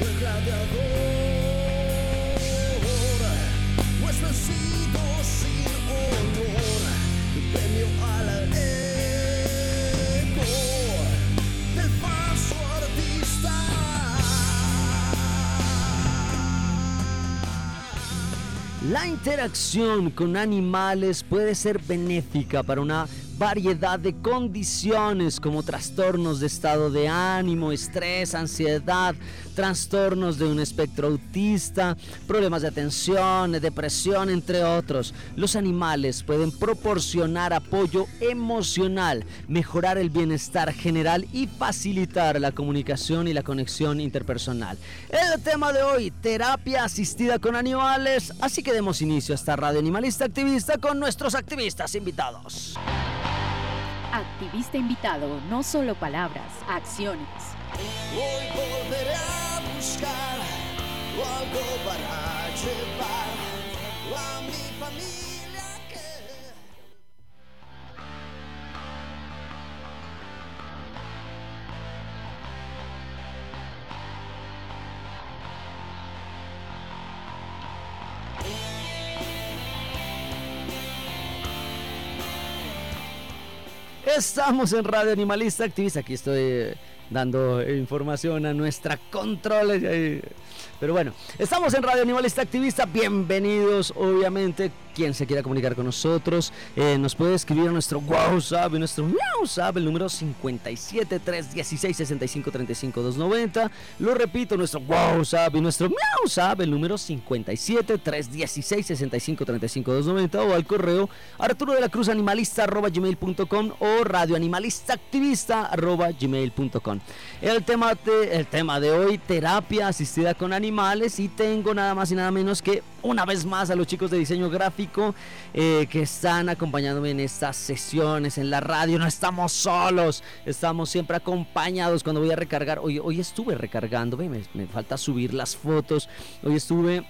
El gladiador vencido sin premio al ego del falso artista. La interacción con animales puede ser benéfica para una variedad de condiciones como trastornos de estado de ánimo, estrés, ansiedad, trastornos de un espectro autista, problemas de atención, depresión, entre otros. Los animales pueden proporcionar apoyo emocional, mejorar el bienestar general y facilitar la comunicación y la conexión interpersonal. El tema de hoy, terapia asistida con animales, así que demos inicio a esta radio animalista activista con nuestros activistas invitados. Activista invitado, no solo palabras, acciones. Hoy volveré buscar algo para llevar a mi familia. Estamos en Radio Animalista Activista. Aquí estoy eh, dando información a nuestra controles. eh, Pero bueno, estamos en Radio Animalista Activista. Bienvenidos, obviamente. Quien se quiera comunicar con nosotros, eh, nos puede escribir a nuestro WhatsApp, nuestro WhatsApp, el número 57 316 65 35 290. Lo repito, nuestro WhatsApp y nuestro WhatsApp, el número 57 316 65 35 290 o al correo arturo de la cruz animalista arroba gmail.com o radioanimalista activista arroba gmail.com. El tema, de, el tema de hoy, terapia asistida con animales y tengo nada más y nada menos que una vez más a los chicos de diseño gráfico eh, que están acompañándome en estas sesiones en la radio. No estamos solos, estamos siempre acompañados cuando voy a recargar. Hoy, hoy estuve recargando, me, falta subir las fotos. Hoy estuve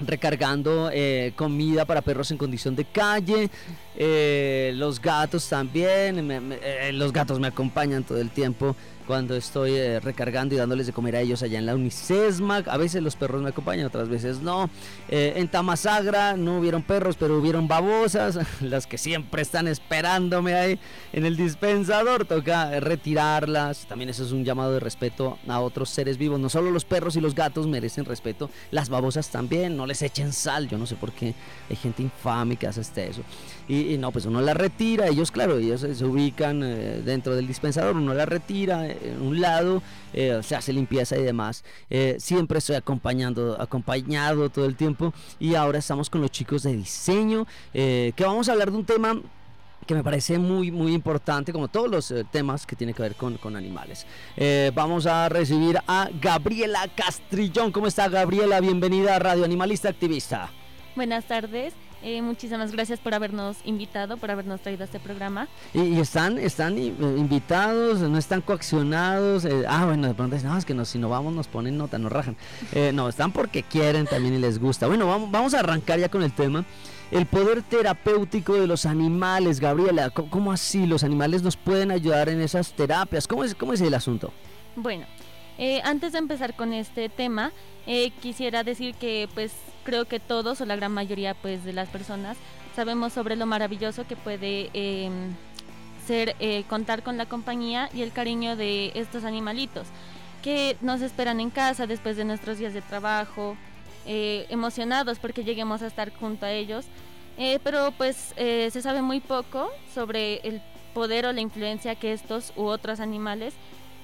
recargando eh, comida para perros en condición de calle. Eh, los gatos también. Los gatos me acompañan todo el tiempo cuando estoy eh, recargando y dándoles de comer a ellos allá en la Unicesma. A veces los perros me acompañan, otras veces no. Eh, en Tamasagra no hubieron perros, pero hubieron babosas, las que siempre están esperándome ahí en el dispensador. Toca retirarlas. También eso es un llamado de respeto a otros seres vivos. No solo los perros y los gatos merecen respeto, las babosas también. No les echen sal. Yo no sé por qué hay gente infame que hace este eso. Y, no, pues uno la retira. Ellos, claro, ellos se, ubican eh, dentro del dispensador. Uno la retira en un lado, eh, se hace limpieza y demás. Eh, siempre estoy acompañando, acompañado todo el tiempo. Y ahora estamos con los chicos de diseño, eh, que vamos a hablar de un tema que me parece muy muy importante como todos los temas que tienen que ver con, con animales. Vamos a recibir a Gabriela Castrillón. ¿cómo está Gabriela? bienvenida a Radio Animalista Activista. Buenas tardes eh, muchísimas gracias por habernos invitado, por habernos traído a este programa. ¿Y, están están eh, invitados, no están coaccionados? Eh, ah, bueno, de pronto dicen, no, es que si no vamos nos ponen nota, nos rajan. no, están porque quieren también y les gusta. Bueno, vamos, vamos a arrancar ya con el tema. El poder terapéutico de los animales, Gabriela, ¿cómo, así los animales nos pueden ayudar en esas terapias? ¿Cómo es, cómo es el asunto? Bueno, antes de empezar con este tema, quisiera decir que pues creo que todos o la gran mayoría pues de las personas sabemos sobre lo maravilloso que puede em, ser eh, contar con la compañía y el cariño de estos animalitos que nos esperan en casa después de nuestros días de trabajo, eh, emocionados porque lleguemos a estar junto a ellos, eh, pero pues se sabe muy poco sobre el poder o la influencia que estos u otros animales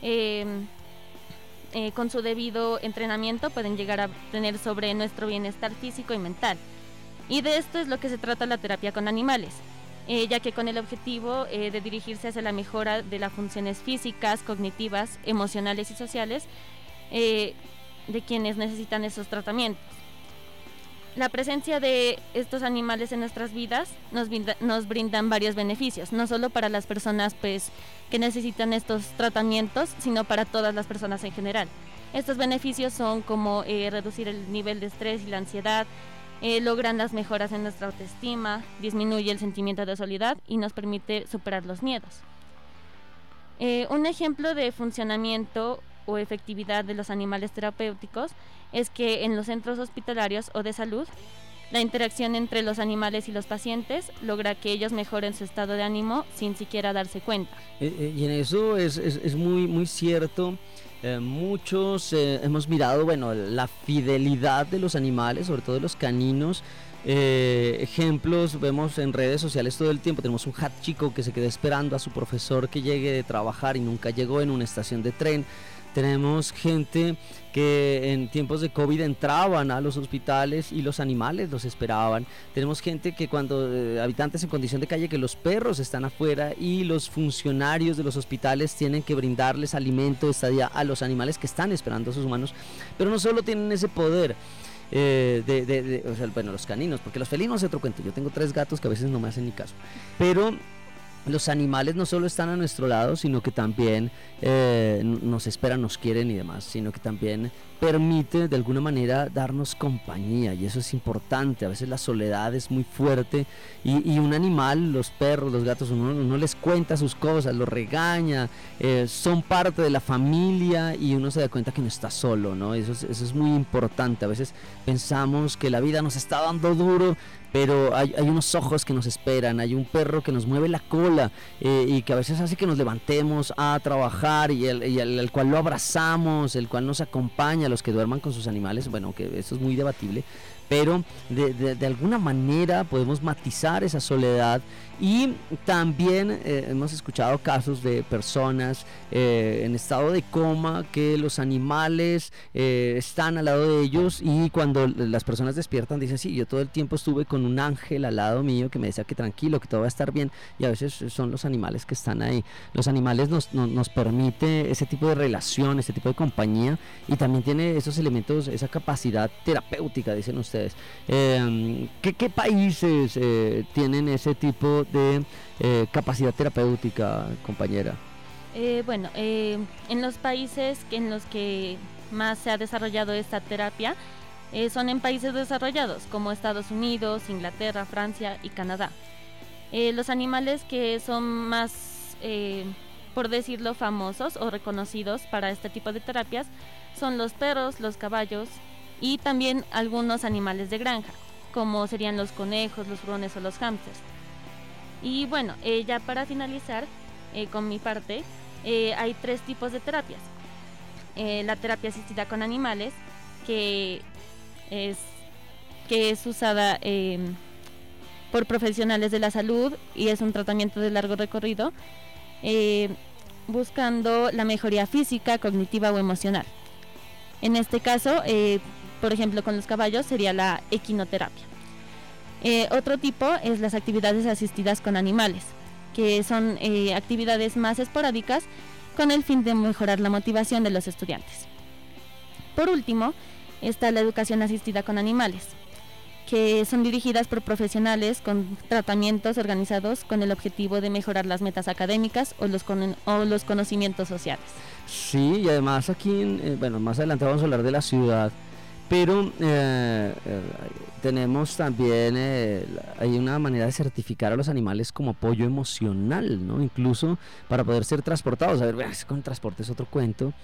em, eh, con su debido entrenamiento pueden llegar a tener sobre nuestro bienestar físico y mental. Y de esto es lo que se trata la terapia con animales, eh, ya que con el objetivo eh, de dirigirse hacia la mejora de las funciones físicas, cognitivas, emocionales y sociales de quienes necesitan esos tratamientos. La presencia de estos animales en nuestras vidas nos, nos brindan varios beneficios, no solo para las personas pues, que necesitan estos tratamientos, sino para todas las personas en general. Estos beneficios son como eh, reducir el nivel de estrés y la ansiedad, eh, logran las mejoras en nuestra autoestima, disminuye el sentimiento de soledad y nos permite superar los miedos. Eh, un ejemplo de funcionamiento o efectividad de los animales terapéuticos es que en los centros hospitalarios o de salud, la interacción entre los animales y los pacientes logra que ellos mejoren su estado de ánimo sin siquiera darse cuenta. Eh, eh, y en eso es, es, muy, muy cierto. Eh, muchos hemos mirado, bueno, la fidelidad de los animales, sobre todo de los caninos. ejemplos vemos en redes sociales todo el tiempo. Tenemos un hat chico que se quedó esperando a su profesor que llegue de trabajar y nunca llegó en una estación de tren. Tenemos gente que en tiempos de COVID entraban a los hospitales y los animales los esperaban. Tenemos gente que cuando eh, habitantes en condición de calle que los perros están afuera y los funcionarios de los hospitales tienen que brindarles alimento, estadía a los animales que están esperando a sus humanos. Pero no solo tienen ese poder. Eh, de, o sea, bueno, los caninos, porque los felinos es otro cuento. Yo tengo tres gatos que a veces no me hacen ni caso. Pero los animales no solo están a nuestro lado, sino que también eh, nos esperan, nos quieren y demás, sino que también permite de alguna manera darnos compañía y eso es importante. A veces la soledad es muy fuerte y, un animal, los perros, los gatos, uno, no les cuenta sus cosas, los regaña, eh, son parte de la familia y uno se da cuenta que no está solo, ¿no? Eso es, eso es muy importante. A veces pensamos que la vida nos está dando duro, pero hay, unos ojos que nos esperan, hay un perro que nos mueve la cola eh, y que a veces hace que nos levantemos a trabajar y el, cual lo abrazamos, el cual nos acompaña, los que duerman con sus animales, bueno, que eso es muy debatible, pero de, alguna manera podemos matizar esa soledad y también eh, hemos escuchado casos de personas eh, en estado de coma que los animales eh, están al lado de ellos y cuando las personas despiertan dicen, sí, yo todo el tiempo estuve con un ángel al lado mío que me decía que tranquilo, que todo va a estar bien y a veces son los animales que están ahí. Los animales nos, nos, permite ese tipo de relación, ese tipo de compañía y también tiene esos elementos, esa capacidad terapéutica, dicen ustedes Em, ¿qué, países eh, tienen ese tipo de eh, capacidad terapéutica, compañera? Eh, bueno, en los países en los que más se ha desarrollado esta terapia, eh, son en países desarrollados como Estados Unidos, Inglaterra, Francia y Canadá. Eh, los animales que son más, eh, por decirlo, famosos o reconocidos para este tipo de terapias son los perros, los caballos y también algunos animales de granja, como serían los conejos, los hurones o los hámsters. Y bueno, ya para finalizar con mi parte, hay tres tipos de terapias. la terapia asistida con animales, que es, que es usada em, por profesionales de la salud y es un tratamiento de largo recorrido, eh, buscando la mejoría física, cognitiva o emocional. En este caso, eh, por ejemplo, con los caballos sería la equinoterapia. Eh, otro tipo es las actividades asistidas con animales, que son actividades más esporádicas con el fin de mejorar la motivación de los estudiantes. Por último, está la educación asistida con animales, que son dirigidas por profesionales con tratamientos organizados con el objetivo de mejorar las metas académicas o los, o los conocimientos sociales. Sí, y además aquí, eh, bueno, más adelante vamos a hablar de la ciudad, pero eh, eh, tenemos también, hay una manera de certificar a los animales como apoyo emocional, ¿no? Incluso para poder ser transportados. A ver, con transporte es otro cuento,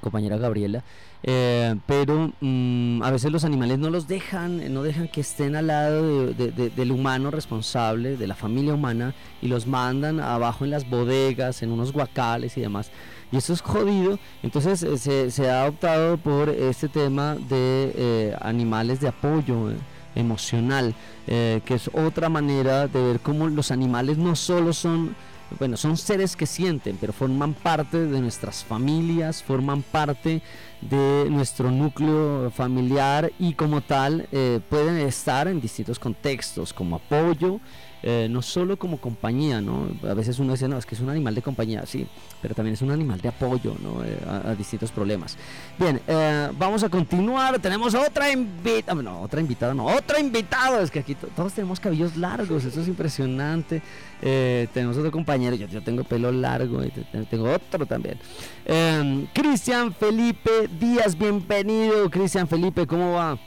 compañera Gabriela, eh, pero mm, a veces los animales no los dejan, no dejan que estén al lado del humano responsable, de la familia humana, y los mandan abajo en las bodegas, en unos guacales y demás. Y eso es jodido, entonces eh, se, ha optado por este tema de eh, animales de apoyo emocional, que es otra manera de ver cómo los animales no solo son bueno, son seres que sienten, pero forman parte de nuestras familias, forman parte de nuestro núcleo familiar y como tal eh, pueden estar en distintos contextos, como apoyo, eh, no solo como compañía, ¿no? A veces uno dice, no, es que es un animal de compañía, sí, pero también es un animal de apoyo, ¿no? Eh, a, distintos problemas. Bien, eh, vamos a continuar. Tenemos otra invitada, no, otra invitada, no, otro invitado. Es que aquí todos tenemos cabellos largos, eso es impresionante. tenemos otro compañero, yo, yo, tengo pelo largo y tengo otro también. Cristian Felipe Díaz, bienvenido. Cristian Felipe, ¿cómo va?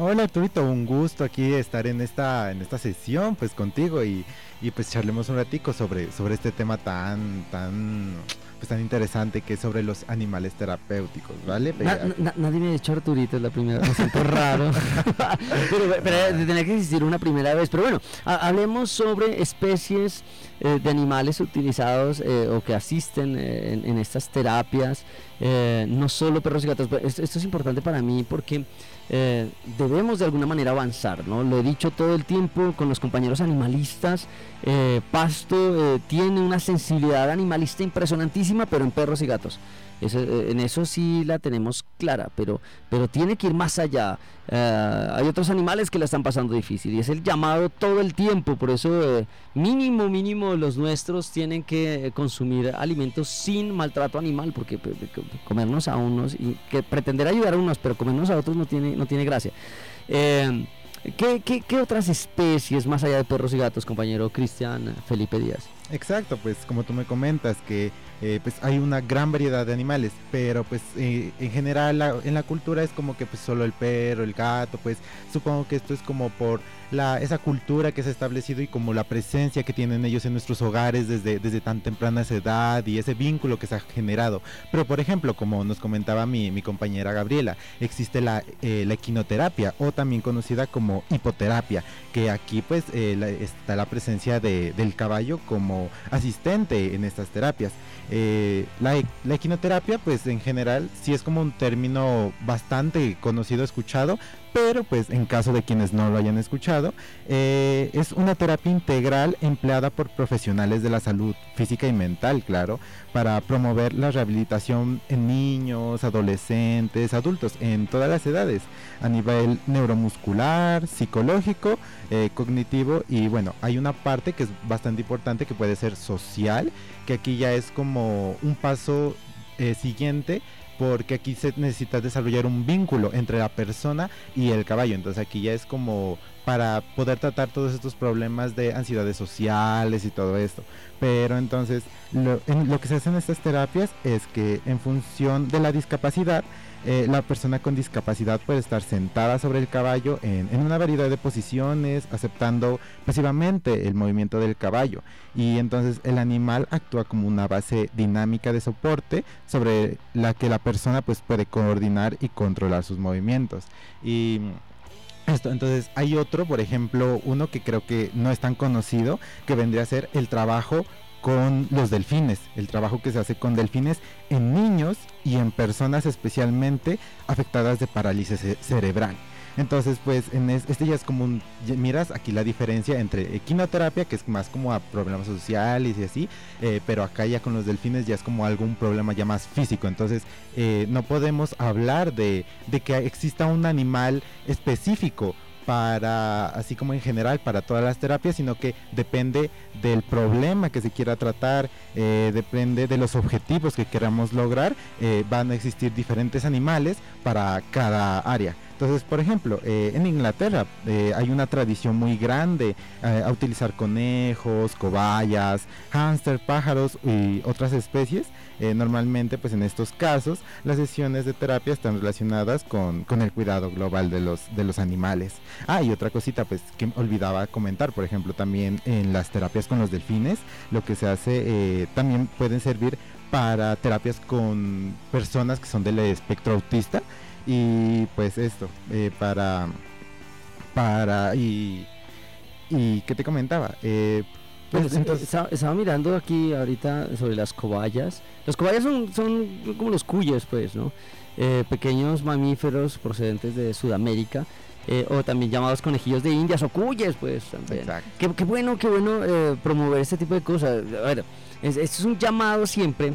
Hola Arturito, un gusto aquí estar en esta, en esta sesión pues contigo y, y pues charlemos un ratico sobre, sobre este tema tan, tan, pues tan interesante que es sobre los animales terapéuticos, ¿vale? nadie me ha dicho Arturito, es la primera vez, siento raro. pero, pero tendría que existir una primera vez. Pero bueno, hablemos sobre especies eh, de animales utilizados eh, o que asisten eh, en, en, estas terapias, no solo perros y gatos. Esto, esto es importante para mí porque eh, debemos de alguna manera avanzar, ¿no? Lo he dicho todo el tiempo con los compañeros animalistas, eh, Pasto eh, tiene una sensibilidad animalista impresionantísima, pero en perros y gatos. Eh, en eso sí la tenemos clara, pero, pero tiene que ir más allá. Eh, hay otros animales que la están pasando difícil y es el llamado todo el tiempo. Por eso, eh, mínimo, mínimo, los nuestros tienen que consumir alimentos sin maltrato animal, porque comernos a unos y que pretender ayudar a unos, pero comernos a otros no tiene, no tiene gracia. ¿qué, qué, qué otras especies más allá de perros y gatos, compañero Cristian Felipe Díaz? Exacto, pues como tú me comentas que eh, pues hay una gran variedad de animales, pero pues eh, en general en la cultura es como que pues solo el perro, el gato, pues supongo que esto es como por la, esa cultura que se ha establecido y como la presencia que tienen ellos en nuestros hogares desde, desde tan temprana edad y ese vínculo que se ha generado. Pero por ejemplo, como nos comentaba mi, mi compañera Gabriela, existe la, eh, la, equinoterapia o también conocida como hipoterapia, que aquí pues está la presencia de, del caballo como asistente en estas terapias. Eh, la, la, equinoterapia, pues en general, sí es como un término bastante conocido, escuchado, pero pues en caso de quienes no lo hayan escuchado, eh, es una terapia integral empleada por profesionales de la salud física y mental, claro, para promover la rehabilitación en niños, adolescentes, adultos, en todas las edades, a nivel neuromuscular, psicológico, eh, cognitivo y bueno, hay una parte que es bastante importante que puede ser social, que aquí ya es como un paso eh, siguiente porque aquí se necesita desarrollar un vínculo entre la persona y el caballo. Entonces aquí ya es como para poder tratar todos estos problemas de ansiedades sociales y todo esto. Pero entonces lo, lo que se hace en estas terapias es que en función de la discapacidad, eh, la persona con discapacidad puede estar sentada sobre el caballo en, una variedad de posiciones, aceptando pasivamente el movimiento del caballo. Y entonces el animal actúa como una base dinámica de soporte sobre la que la persona pues puede coordinar y controlar sus movimientos. Y esto, entonces hay otro, por ejemplo, uno que creo que no es tan conocido, que vendría a ser el trabajo con los delfines, el trabajo que se hace con delfines en niños y en personas especialmente afectadas de parálisis cerebral. Entonces, pues, en este ya es como un, miras aquí la diferencia entre equinoterapia, que es más como a problemas sociales y así, eh, pero acá ya con los delfines ya es como algún problema ya más físico. Entonces, eh, no podemos hablar de, de que exista un animal específico para, así como en general, para todas las terapias, sino que depende del problema que se quiera tratar, eh, depende de los objetivos que queramos lograr, eh, van a existir diferentes animales para cada área. Entonces, por ejemplo, eh, en Inglaterra hay una tradición muy grande a utilizar conejos, cobayas, hámster, pájaros y otras especies eh, normalmente, pues en estos casos, las sesiones de terapia están relacionadas con, el cuidado global de los, de los animales. Ah, y otra cosita, pues que olvidaba comentar, por ejemplo, también en las terapias con los delfines, lo que se hace eh, también pueden servir para terapias con personas que son del espectro autista y pues esto eh, para para y y qué te comentaba eh, pues, entonces, estaba, mirando aquí ahorita sobre las cobayas. Las cobayas son, son como los cuyes, pues, ¿no? Eh, pequeños mamíferos procedentes de Sudamérica. Eh, o también llamados conejillos de indias o cuyes, pues también. Qué, qué, bueno, qué bueno eh, promover este tipo de cosas. A ver, esto es un llamado siempre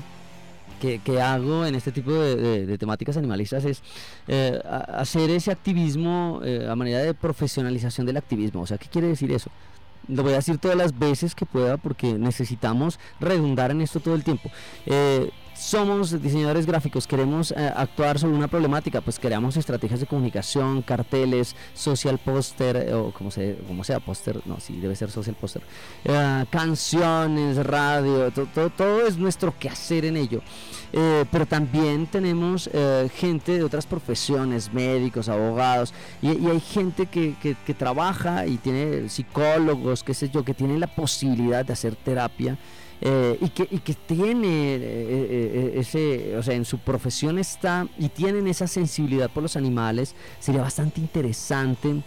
que, hago en este tipo de, temáticas animalistas es hacer ese activismo a manera de profesionalización del activismo. O sea, ¿qué quiere decir eso? lo voy a decir todas las veces que pueda porque necesitamos redundar en esto todo el tiempo. Eh, somos diseñadores gráficos, queremos eh, actuar sobre una problemática, pues creamos estrategias de comunicación, carteles, social poster, eh, o como, se, como sea, póster, no, sí, debe ser social poster, canciones, radio, todo, todo es nuestro quehacer en ello. pero también tenemos gente de otras profesiones, médicos, abogados, y, hay gente que, que, que, trabaja y tiene psicólogos, qué sé yo, que tienen la posibilidad de hacer terapia. Eh, y, que, y que tiene eh, eh, ese, o sea, en su profesión está y tienen esa sensibilidad por los animales, sería bastante interesante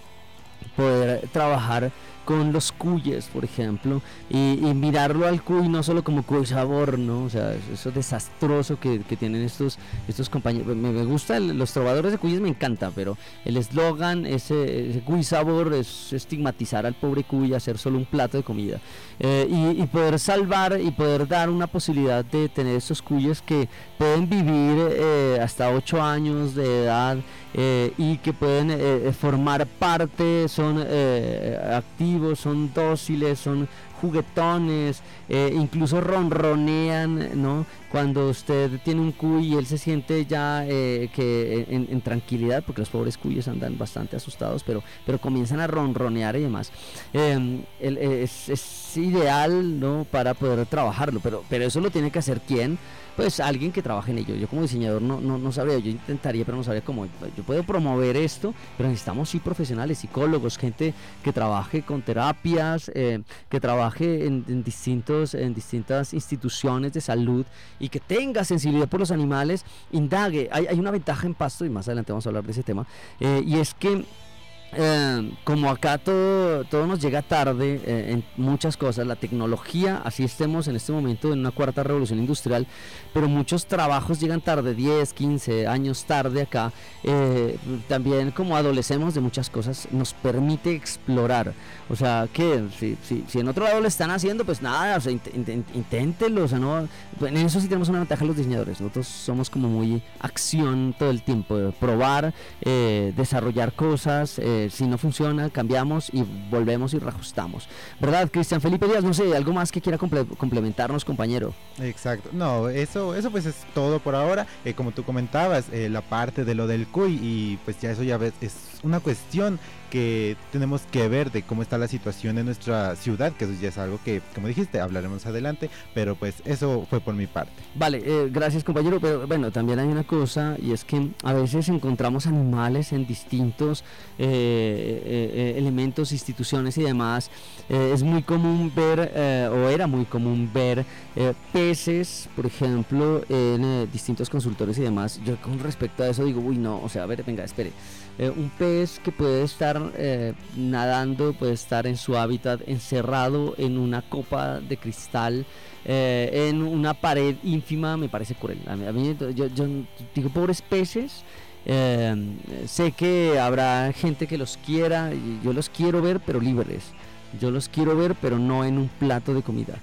poder trabajar con los cuyes, por ejemplo, y, mirarlo al cuy no solo como cuy sabor, ¿no? O sea, eso desastroso que, tienen estos, estos compañeros. Me, gusta, los trovadores de cuyes me encanta, pero el eslogan, ese, cuy sabor, es estigmatizar al pobre cuy, hacer solo un plato de comida. Eh, y, poder salvar y poder dar una posibilidad de tener estos cuyes que pueden vivir eh, hasta 8 años de edad eh, y que pueden formar parte, son activos son dóciles, son juguetones, eh, incluso ronronean, ¿no? Cuando usted tiene un cuy y él se siente ya eh, que en, tranquilidad, porque los pobres cuyes andan bastante asustados, pero, pero comienzan a ronronear y demás. Em, es, es, ideal, ¿no? Para poder trabajarlo, pero, pero eso lo tiene que hacer quién? Pues alguien que trabaje en ello. Yo como diseñador no, no, no sabría, yo intentaría, pero no sabría cómo. Yo puedo promover esto, pero necesitamos sí profesionales, psicólogos, gente que trabaje con terapias, eh, que trabaje en, distintos, en distintas instituciones de salud y que tenga sensibilidad por los animales, indague. Hay, hay una ventaja en Pasto, y más adelante vamos a hablar de ese tema, eh, y es que eh, como acá todo, todo nos llega tarde eh, en muchas cosas, la tecnología, así estemos en este momento en una cuarta revolución industrial, pero muchos trabajos llegan tarde, 10, 15 años tarde acá, eh, también como adolecemos de muchas cosas, nos permite explorar. O sea, que si, si, en otro lado lo están haciendo, pues nada, o sea, inténtenlo, o sea, no, en eso sí tenemos una ventaja los diseñadores, nosotros somos como muy acción todo el tiempo, probar, desarrollar cosas. Eh, eh, si no funciona, cambiamos y volvemos y reajustamos. ¿Verdad, Cristian Felipe Díaz? No sé, algo más que quiera comple- complementarnos, compañero. Exacto. No, eso, eso pues es todo por ahora. Eh, como tú comentabas, eh, la parte de lo del CUI y pues ya eso ya ves, es una cuestión que tenemos que ver de cómo está la situación en nuestra ciudad, que eso ya es algo que, como dijiste, hablaremos adelante, pero pues eso fue por mi parte. Vale, eh, gracias compañero, pero bueno, también hay una cosa y es que a veces encontramos animales en distintos eh, eh, eh, elementos, instituciones y demás. Eh, es muy común ver, eh, o era muy común ver, peces, por ejemplo, en distintos consultores y demás. Yo con respecto a eso digo, uy, no, o sea, a ver, venga, espere. Eh, un pez que puede estar eh, nadando, puede estar en su hábitat encerrado en una copa de cristal, eh, en una pared ínfima, me parece cruel. A mí, yo, yo digo, pobres peces. eh, sé que habrá gente que los quiera, yo los quiero ver, pero libres. Yo los quiero ver, pero no en un plato de comida.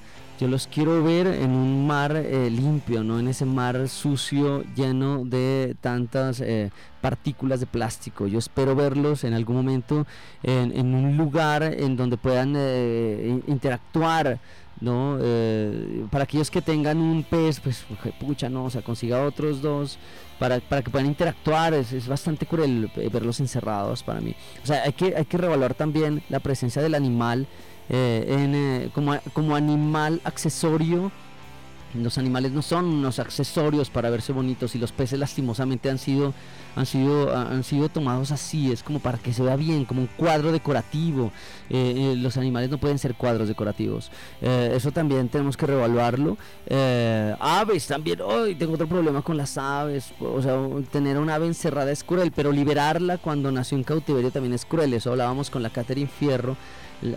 Yo los quiero ver en un mar eh, limpio, no en ese mar sucio lleno de tantas eh, partículas de plástico. Yo espero verlos en algún momento en, un lugar en donde puedan eh, in- interactuar. ¿no? Eh, para aquellos que tengan un pez, pues pucha, no, o sea, consiga otros dos para, para que puedan interactuar. Es, es bastante cruel eh, verlos encerrados para mí. O sea, hay que, hay que revaluar también la presencia del animal eh, en, eh, como, como animal accesorio. Los animales no son unos accesorios para verse bonitos y los peces lastimosamente han sido han sido han sido tomados así es como para que se vea bien como un cuadro decorativo. Eh, eh, los animales no pueden ser cuadros decorativos. Eh, eso también tenemos que reevaluarlo. Eh, aves también hoy tengo otro problema con las aves o sea tener una ave encerrada es cruel pero liberarla cuando nació en cautiverio también es cruel eso hablábamos con la Catherine Fierro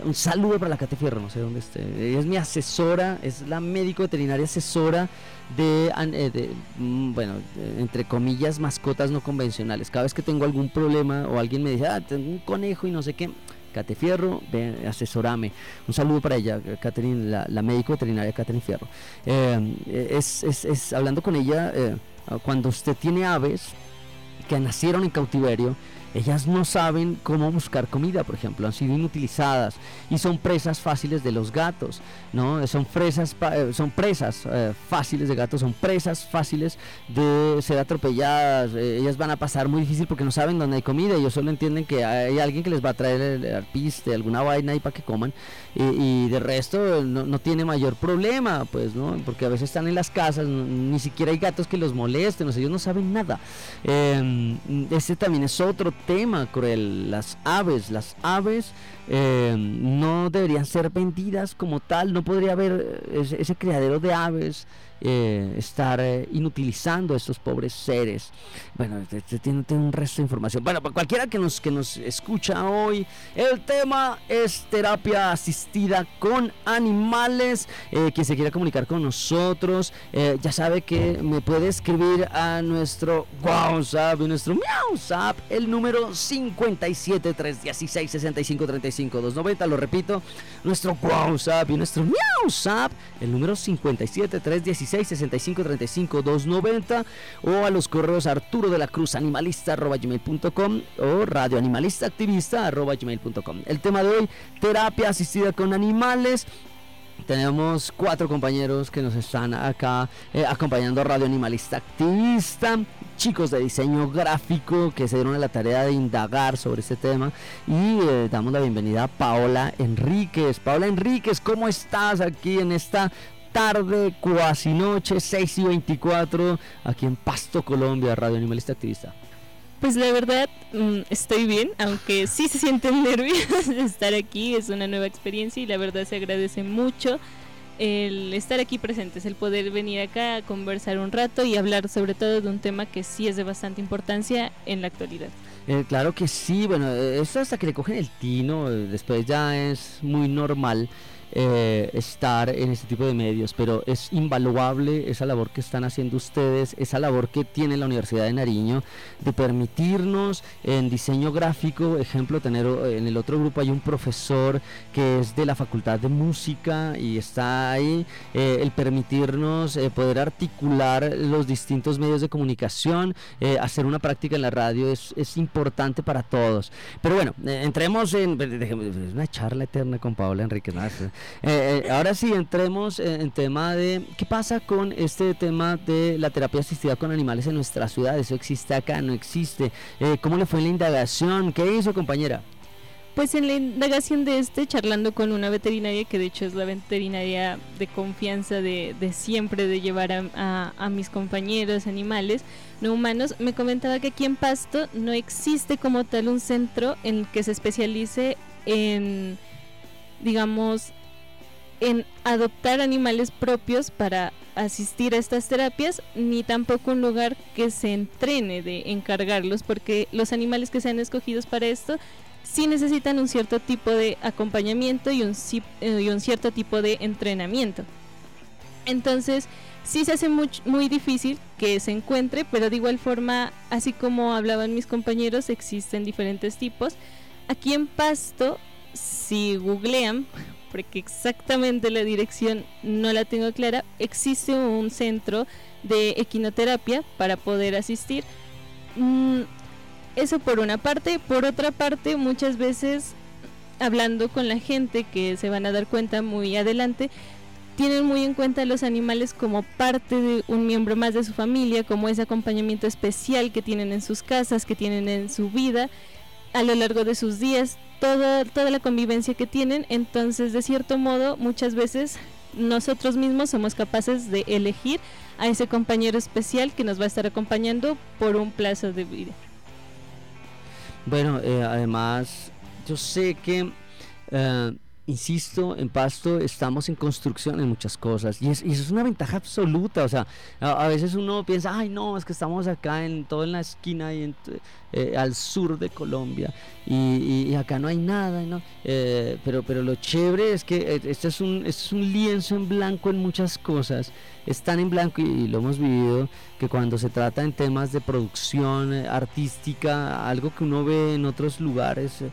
un saludo para la Cate Fierro, no sé dónde esté. Es mi asesora, es la médico veterinaria asesora de, eh, mm, bueno, eh, entre comillas, mascotas no convencionales. Cada vez que tengo algún problema o alguien me dice, ah, tengo un conejo y no sé qué, Cate Fierro, ven, asesorame. Un saludo para ella, Catherine, la, médico veterinaria Catherine Fierro. Eh, es, es- es- hablando con ella, eh, cuando usted tiene aves que nacieron en cautiverio, ellas no saben cómo buscar comida, por ejemplo, han sido inutilizadas y son presas fáciles de los gatos, ¿no? Son presas, eh, son presas eh, fáciles de gatos, son presas fáciles de ser atropelladas. eh, ellas van a pasar muy difícil porque no saben dónde hay comida. Ellos solo entienden que hay alguien que les va a traer el, alpiste, alguna vaina ahí para que coman y, y de resto no, no tiene mayor problema, pues, ¿no? Porque a veces están en las casas, ni siquiera hay gatos que los molesten, o sea, ellos no saben nada. Eh, este también es otro tema cruel, las aves, las aves eh, no deberían ser vendidas como tal, no podría haber eh, ese, ese criadero de aves eh, estar eh, inutilizando a estos pobres seres. Bueno, tiene, un resto de información. Bueno, para cualquiera que nos, que nos escucha hoy, el tema es terapia asistida con animales. Eh, quien se quiera comunicar con nosotros, ya sabe que me puede escribir a nuestro WhatsApp, nuestro WhatsApp, el número 57 316 65 35 290. Lo repito, nuestro WhatsApp y nuestro WhatsApp, el número 57 316 65 35 290 o a los correos Arturo de la Cruz animalista arroba gmail.com o radio animalista activista arroba gmail.com. El tema de hoy, terapia asistida con animales. Tenemos cuatro compañeros que nos están acá eh, acompañando a Radio Animalista Activista, chicos de diseño gráfico que se dieron a la tarea de indagar sobre este tema y eh, damos la bienvenida a Paola Enríquez. Paola Enríquez, ¿cómo estás aquí en esta tarde, cuasi noche, 6 y 24, aquí en Pasto, Colombia, Radio Animalista Activista? Pues la verdad mm, estoy bien, aunque sí se sienten nervios de estar aquí, es una nueva experiencia y la verdad se agradece mucho el estar aquí presentes, el poder venir acá a conversar un rato y hablar sobre todo de un tema que sí es de bastante importancia en la actualidad. Eh, claro que sí, bueno, eh, eso hasta que le cogen el tino, eh, después ya es muy normal. Eh, estar en este tipo de medios, pero es invaluable esa labor que están haciendo ustedes, esa labor que tiene la Universidad de Nariño de permitirnos en diseño gráfico, ejemplo, tener eh, en el otro grupo hay un profesor que es de la Facultad de Música y está ahí, eh, el permitirnos poder articular los distintos medios de comunicación, hacer una práctica en la radio es, es importante para todos. Pero bueno, entremos en una charla eterna con Paola Enrique eh, eh, ahora sí, entremos en tema de qué pasa con este tema de la terapia asistida con animales en nuestra ciudad. ¿Eso existe acá? ¿No existe? Eh, ¿Cómo le fue la indagación? ¿Qué hizo, compañera? Pues en la indagación de este, charlando con una veterinaria, que de hecho es la veterinaria de confianza de, siempre, de llevar a, a, mis compañeros animales no humanos, me comentaba que aquí en Pasto no existe como tal un centro en que se especialice en, digamos, en adoptar animales propios para asistir a estas terapias, ni tampoco un lugar que se entrene de encargarlos, porque los animales que sean escogidos para esto sí necesitan un cierto tipo de acompañamiento y un, eh, y un cierto tipo de entrenamiento. Entonces, sí se hace muy, muy difícil que se encuentre, pero de igual forma, así como hablaban mis compañeros, existen diferentes tipos. Aquí en Pasto, si googlean, porque exactamente la dirección no la tengo clara, existe un centro de equinoterapia para poder asistir. Mm, eso por una parte. Por otra parte, muchas veces hablando con la gente que se van a dar cuenta muy adelante, tienen muy en cuenta a los animales como parte de un miembro más de su familia, como ese acompañamiento especial que tienen en sus casas, que tienen en su vida a lo largo de sus días, toda, toda la convivencia que tienen. Entonces, de cierto modo, muchas veces nosotros mismos somos capaces de elegir a ese compañero especial que nos va a estar acompañando por un plazo de vida. Bueno, eh, además, yo sé que... Eh, insisto, en Pasto estamos en construcción en muchas cosas y, eso es una ventaja absoluta. O sea, a, veces uno piensa, ay, no, es que estamos acá en todo en la esquina y eh, al sur de Colombia y, acá no hay nada, ¿no? Eh, pero, pero lo chévere es que eh, este es, un, este es un lienzo en blanco en muchas cosas. Es en blanco y, lo hemos vivido que cuando se trata en temas de producción artística, algo que uno ve en otros lugares,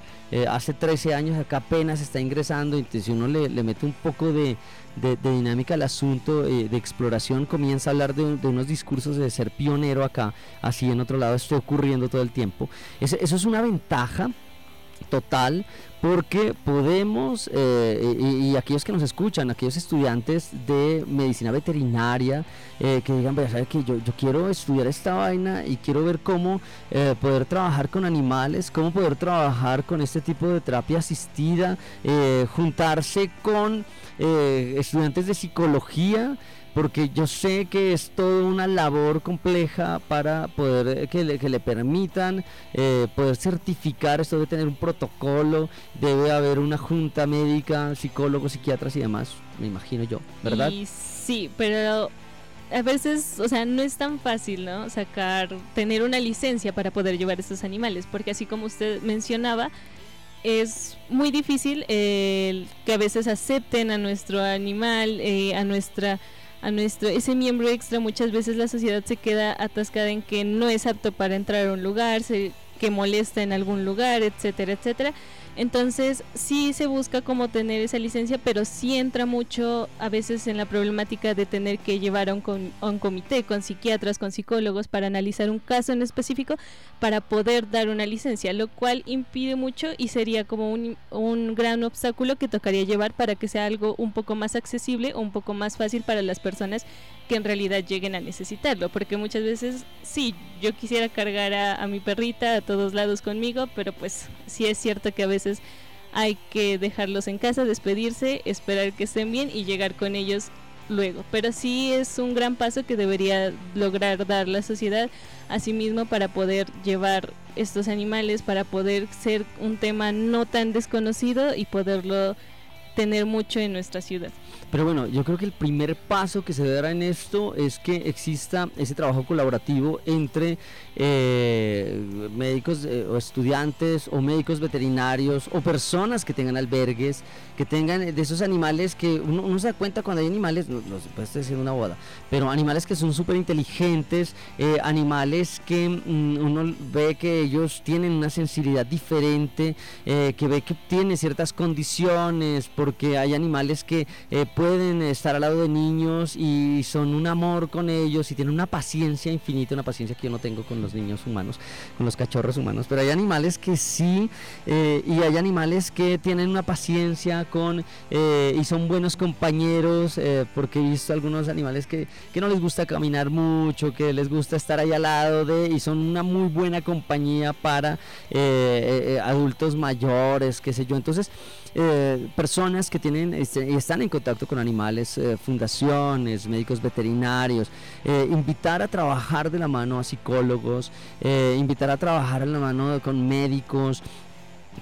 hace 13 años acá apenas está ingresando, y si uno le, mete un poco de, dinámica al asunto, de exploración, comienza a hablar de, de, unos discursos de ser pionero acá, así en otro lado está ocurriendo todo el tiempo. eso es una ventaja total porque podemos, eh, y, aquellos que nos escuchan, aquellos estudiantes de medicina veterinaria, eh, que digan, ¿sabes que yo, yo, quiero estudiar esta vaina y quiero ver cómo eh, poder trabajar con animales, cómo poder trabajar con este tipo de terapia asistida, juntarse con estudiantes de psicología, porque yo sé que es toda una labor compleja para poder eh, que le, que le permitan eh, poder certificar esto de tener un protocolo, debe haber una junta médica, psicólogos, psiquiatras y demás, me imagino yo, ¿verdad? sí, pero a veces, o sea, no es tan fácil, ¿no? Sacar, tener una licencia para poder llevar estos animales, porque así como usted mencionaba, es muy difícil que a veces acepten a nuestro animal, eh, a nuestra a nuestro ese miembro extra muchas veces la sociedad se queda atascada en que no es apto para entrar a un lugar se, que molesta en algún lugar etcétera etcétera entonces sí se busca como tener esa licencia, pero sí entra mucho a veces en la problemática de tener que llevar a un, comité con psiquiatras, con psicólogos para analizar un caso en específico para poder dar una licencia, lo cual impide mucho y sería como un, un gran obstáculo que tocaría llevar para que sea algo un poco más accesible o un poco más fácil para las personas que en realidad lleguen a necesitarlo, porque muchas veces sí, yo quisiera cargar a, mi perrita a todos lados conmigo, pero pues sí es cierto que a veces hay que dejarlos en casa, despedirse, esperar que estén bien y llegar con ellos luego. Pero sí es un gran paso que debería lograr dar la sociedad a sí mismo para poder llevar estos animales, para poder ser un tema no tan desconocido y poderlo tener mucho en nuestra ciudad. Pero bueno, yo creo que el primer paso que se debe dar en esto es que exista ese trabajo colaborativo entre eh, médicos eh, o estudiantes o médicos veterinarios o personas que tengan albergues, que tengan de esos animales que uno, se da cuenta cuando hay animales, no, no puede decir una boda, pero animales que son súper inteligentes, eh, animales que mm, uno ve que ellos tienen una sensibilidad diferente, que ve que tienen ciertas condiciones, porque hay animales que pueden estar al lado de niños y son un amor con ellos y tienen una paciencia infinita, una paciencia que yo no tengo con los niños humanos, con los cachorros humanos, pero hay animales que sí eh, y hay animales que tienen una paciencia con eh, y son buenos compañeros eh, porque he visto algunos animales que, que no les gusta caminar mucho, que les gusta estar ahí al lado de y son una muy buena compañía para adultos mayores, qué sé yo, entonces personas que tienen este, están en contacto con animales, fundaciones, médicos veterinarios, invitar a trabajar de la mano a psicólogos, eh, invitar a trabajar en la mano con médicos,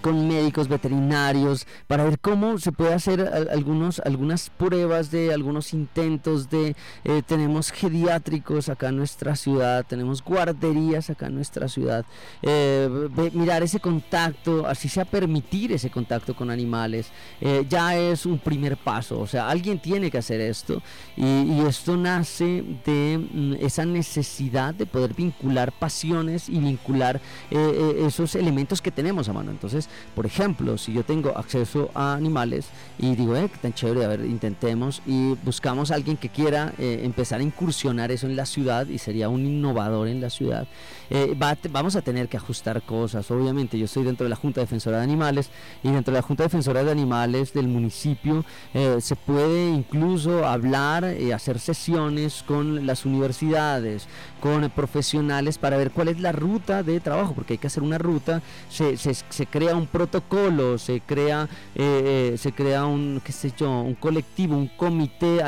con médicos veterinarios para ver cómo se puede hacer algunos algunas pruebas de algunos intentos de eh, tenemos geriátricos acá en nuestra ciudad tenemos guarderías acá en nuestra ciudad. Eh, mirar ese contacto así sea permitir ese contacto con animales eh, ya es un primer paso. O sea alguien tiene que hacer esto y, esto nace de mm, esa necesidad de poder vincular pasiones y vincular esos elementos que tenemos a mano. Entonces por ejemplo, si yo tengo acceso a animales y digo, eh, qué tan chévere, a ver, intentemos y buscamos a alguien que quiera eh, empezar a incursionar eso en la ciudad y sería un innovador en la ciudad, eh, vamos a tener que ajustar cosas. Obviamente, yo estoy dentro de la Junta Defensora de Animales y dentro de la Junta Defensora de Animales del municipio eh, se puede incluso hablar y hacer sesiones con las universidades, con profesionales para ver cuál es la ruta de trabajo, porque hay que hacer una ruta, se, se, se crea un protocolo, se crea, eh, eh, se crea un, qué sé yo, un colectivo, un comité.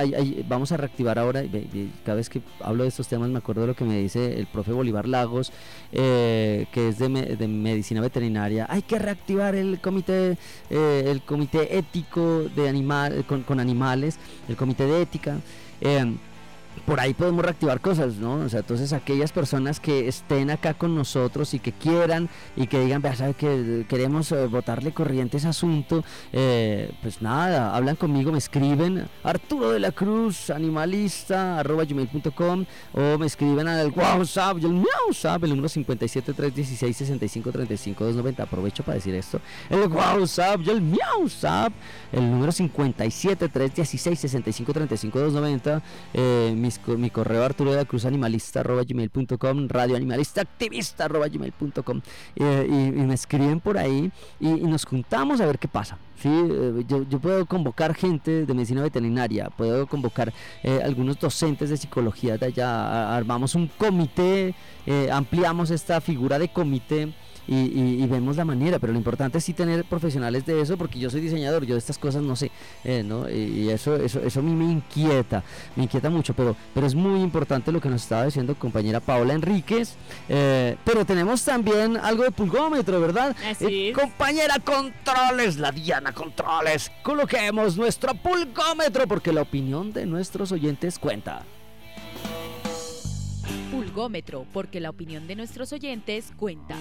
vamos a reactivar ahora, cada vez que hablo de estos temas me acuerdo de lo que me dice el profe Bolívar Lagos, eh, que es de, medicina veterinaria. Hay que reactivar el comité, el comité ético de animal, con, con, animales, el comité de ética por ahí podemos reactivar cosas, ¿no? O sea, entonces aquellas personas que estén acá con nosotros y que quieran y que digan, vea, ¿sabe que queremos eh, corriente ese asunto? Eh, pues nada, hablan conmigo, me escriben Arturo de la Cruz, animalista, arroba gmail.com o me escriben al WhatsApp, el WhatsApp, el número 57316 6535 290. Aprovecho para decir esto. El WhatsApp, el WhatsApp, el número 57316 6535 290. Eh, mi correo arturo de la cruz animalista arroba gmail.com, radio animalista activista arroba gmail.com eh, y, me escriben por ahí y, nos juntamos a ver qué pasa. ¿sí? Eh, yo, yo, puedo convocar gente de medicina veterinaria, puedo convocar eh, algunos docentes de psicología de allá, armamos un comité, ampliamos esta figura de comité y, vemos la manera, pero lo importante es sí tener profesionales de eso, porque yo soy diseñador, yo de estas cosas no sé, eh, ¿no? Y, eso, eso, eso a mí me inquieta, me inquieta mucho, pero, pero es muy importante lo que nos estaba diciendo compañera Paola Enríquez, eh, pero tenemos también algo de pulgómetro, ¿verdad? Así eh, compañera Controles, la Diana Controles, coloquemos nuestro pulgómetro, porque la opinión de nuestros oyentes cuenta. Porque la opinión de nuestros oyentes cuenta.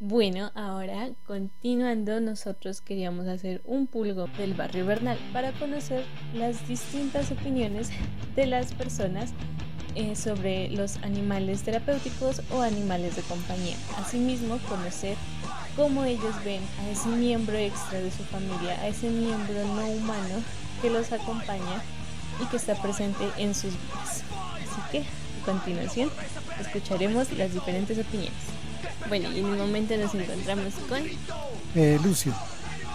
Bueno, ahora continuando, nosotros queríamos hacer un pulgo del barrio Bernal para conocer las distintas opiniones de las personas eh, sobre los animales terapéuticos o animales de compañía. Asimismo, conocer cómo ellos ven a ese miembro extra de su familia, a ese miembro no humano que los acompaña y que está presente en sus vidas. Así que a continuación escucharemos las diferentes opiniones. Bueno, y en el momento nos encontramos con eh, Lucio.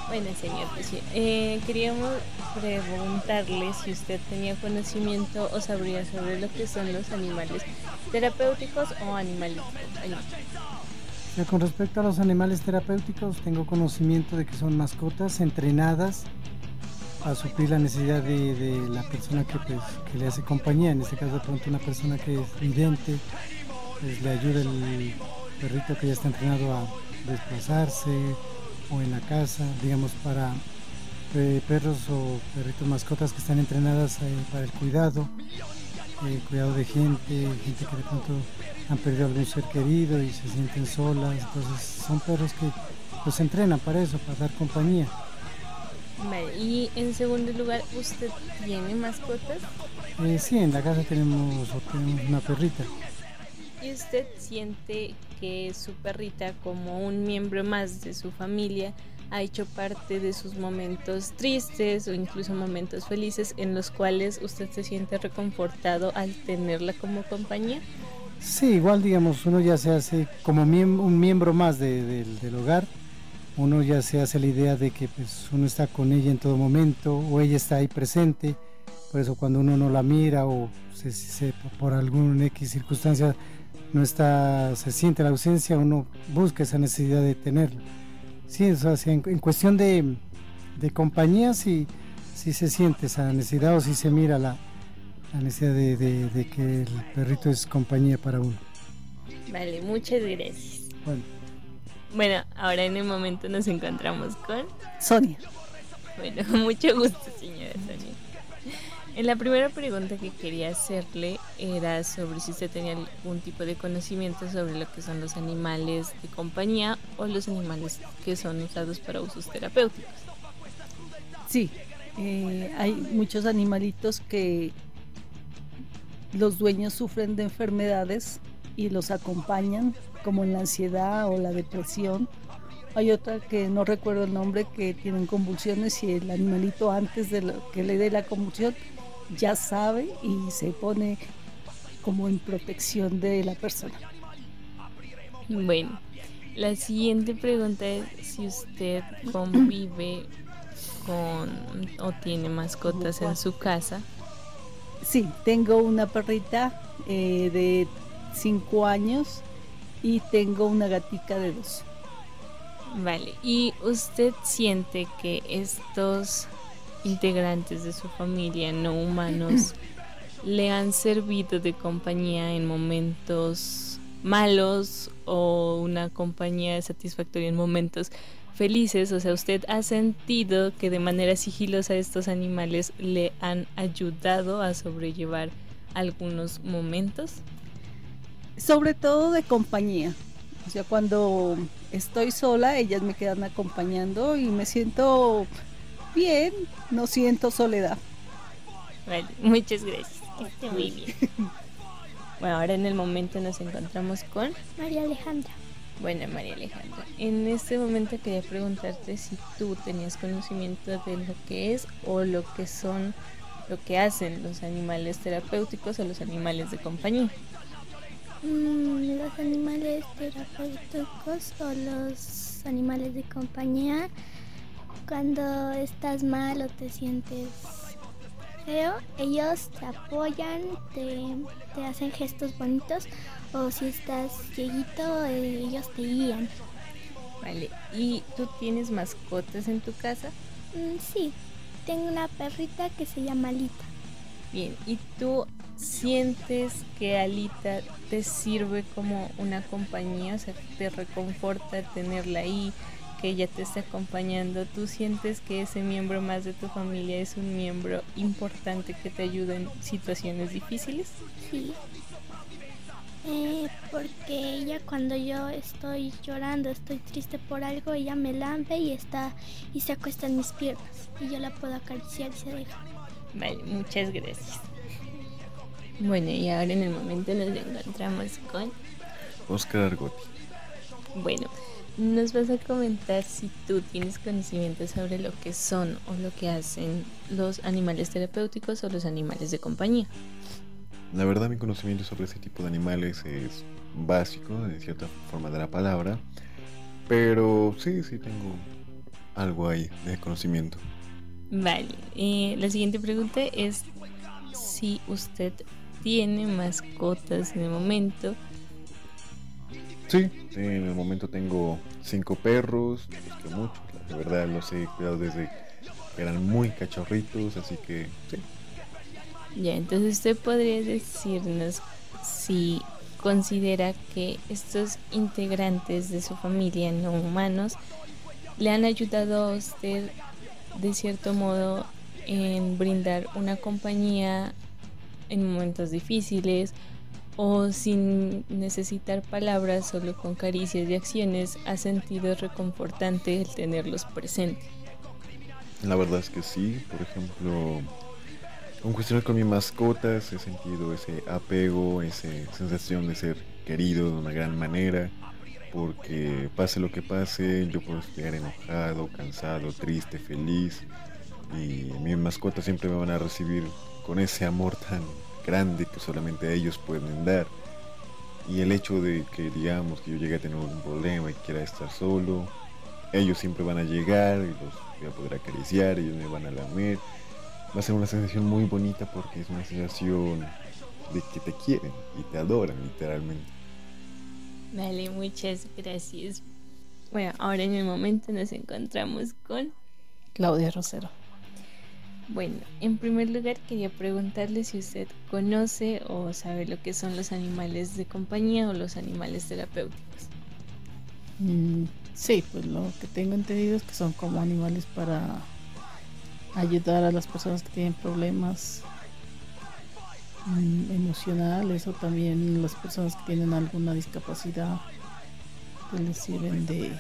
Bueno, señor Lucio, eh, queríamos preguntarle si usted tenía conocimiento o sabría sobre lo que son los animales terapéuticos o animales con respecto a los animales terapéuticos, tengo conocimiento de que son mascotas entrenadas a suplir la necesidad de, la persona que, pues, que, le hace compañía, en este caso de pronto una persona que es vidente, pues le ayuda el perrito que ya está entrenado a desplazarse, o en la casa, digamos, para eh, perros o perritos mascotas que están entrenadas eh, para el cuidado, el cuidado de gente, gente que de pronto han perdido algún ser querido y se sienten solas, entonces son perros que los entrenan para eso, para dar compañía. Vale, y en segundo lugar, ¿usted tiene mascotas? Eh, sí, en la casa tenemos, una perrita. ¿Y usted siente que su perrita, como un miembro más de su familia, ha hecho parte de sus momentos tristes o incluso momentos felices en los cuales usted se siente reconfortado al tenerla como compañía? Sí, igual digamos, uno ya se hace como miem- un miembro más de- del- del hogar, uno ya se hace la idea de que pues, uno está con ella en todo momento o ella está ahí presente, por eso cuando uno no la mira o se, se- por alguna X circunstancia no está, se siente la ausencia, uno busca esa necesidad de tenerla. Sí, o sea, en, en cuestión de, de compañía, sí, sí se siente esa necesidad o si se mira la, la necesidad de, de- de que el perrito es compañía para uno. Vale, muchas gracias. Bueno, Bueno, ahora en el momento nos encontramos con... Sonia. Bueno, mucho gusto, señora Sonia. En la primera pregunta que quería hacerle era sobre si usted tenía algún tipo de conocimiento sobre lo que son los animales de compañía o los animales que son usados para usos terapéuticos. Sí, eh, hay muchos animalitos que los dueños sufren de enfermedades y los acompañan, como en la ansiedad o la depresión. Hay otra que no recuerdo el nombre, que tienen convulsiones y el animalito antes de lo- que le dé la convulsión ya sabe y se pone como en protección de la persona. Bueno, la siguiente pregunta es si usted convive con o tiene mascotas en su casa. Sí, tengo una perrita eh, de 5 años y tengo una gatica de 2. Vale, ¿y usted siente que estos integrantes de su familia no humanos le han servido de compañía en momentos malos o una compañía satisfactoria en momentos felices? O sea, ¿usted ha sentido que de manera sigilosa estos animales le han ayudado a sobrellevar algunos momentos? Sobre todo de compañía. O sea, cuando estoy sola, ellas me quedan acompañando y me siento bien, no siento soledad. Vale, muchas gracias. Que esté muy bien. Bueno, ahora en el momento nos encontramos con María Alejandra. Bueno, María Alejandra, en este momento quería preguntarte si tú tenías conocimiento de lo que es o lo que son, lo que hacen los animales terapéuticos o los animales de compañía. Los animales terapéuticos o los animales de compañía, cuando estás mal o te sientes feo, ellos te apoyan, te, te hacen gestos bonitos o si estás cieguito, eh, ellos te guían. Vale, ¿y tú tienes mascotas en tu casa? Mm, sí, tengo una perrita que se llama Alita. Bien, ¿y tú sientes que Alita te sirve como una compañía? O sea, te reconforta tenerla ahí, que ella te esté acompañando. ¿Tú sientes que ese miembro más de tu familia es un miembro importante que te ayuda en situaciones difíciles? Sí. Eh, porque ella cuando yo estoy llorando, estoy triste por algo, ella me lambe y está y se acuesta en mis piernas y yo la puedo acariciar y se deja. Vale, muchas gracias. Bueno, y ahora en el momento nos encontramos con... Oscar Argotti. Bueno, nos vas a comentar si tú tienes conocimiento sobre lo que son o lo que hacen los animales terapéuticos o los animales de compañía. La verdad mi conocimiento sobre ese tipo de animales es básico, en cierta forma de la palabra, pero sí, sí tengo algo ahí de conocimiento. Vale, eh, la siguiente pregunta es si usted tiene mascotas en el momento. Sí, en el momento tengo cinco perros, los quiero mucho, la verdad los he cuidado desde que eran muy cachorritos, así que sí. Ya, entonces usted podría decirnos si considera que estos integrantes de su familia no humanos le han ayudado a usted de cierto modo en brindar una compañía en momentos difíciles o sin necesitar palabras, solo con caricias y acciones, ha sentido reconfortante el tenerlos presentes. La verdad es que sí, por ejemplo, con cuestiones con mis mascotas he sentido ese apego, esa sensación de ser querido de una gran manera, porque pase lo que pase, yo puedo estar enojado, cansado, triste, feliz, y mis mascotas siempre me van a recibir con ese amor tan grande que solamente ellos pueden dar. Y el hecho de que digamos que yo llegue a tener un problema y quiera estar solo, ellos siempre van a llegar y los voy a poder acariciar, ellos me van a lamer. Va a ser una sensación muy bonita porque es una sensación de que te quieren y te adoran literalmente. Vale, muchas gracias. Bueno, ahora en el momento nos encontramos con Claudia Rosero. Bueno, en primer lugar quería preguntarle si usted conoce o sabe lo que son los animales de compañía o los animales terapéuticos. Mm, sí, pues lo que tengo entendido es que son como animales para ayudar a las personas que tienen problemas mm, emocionales o también las personas que tienen alguna discapacidad que les sirven de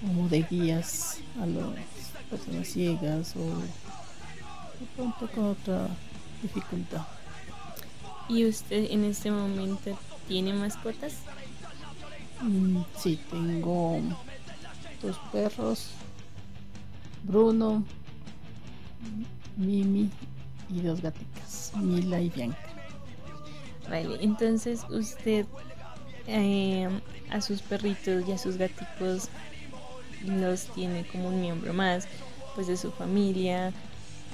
como de guías a los personas ciegas o de pronto con otra dificultad. ¿Y usted en este momento tiene mascotas? Mm, sí, tengo dos perros, Bruno, Mimi y dos gatitas, Mila y Bianca. Vale, entonces usted eh, a sus perritos y a sus gaticos los tiene como un miembro más pues de su familia,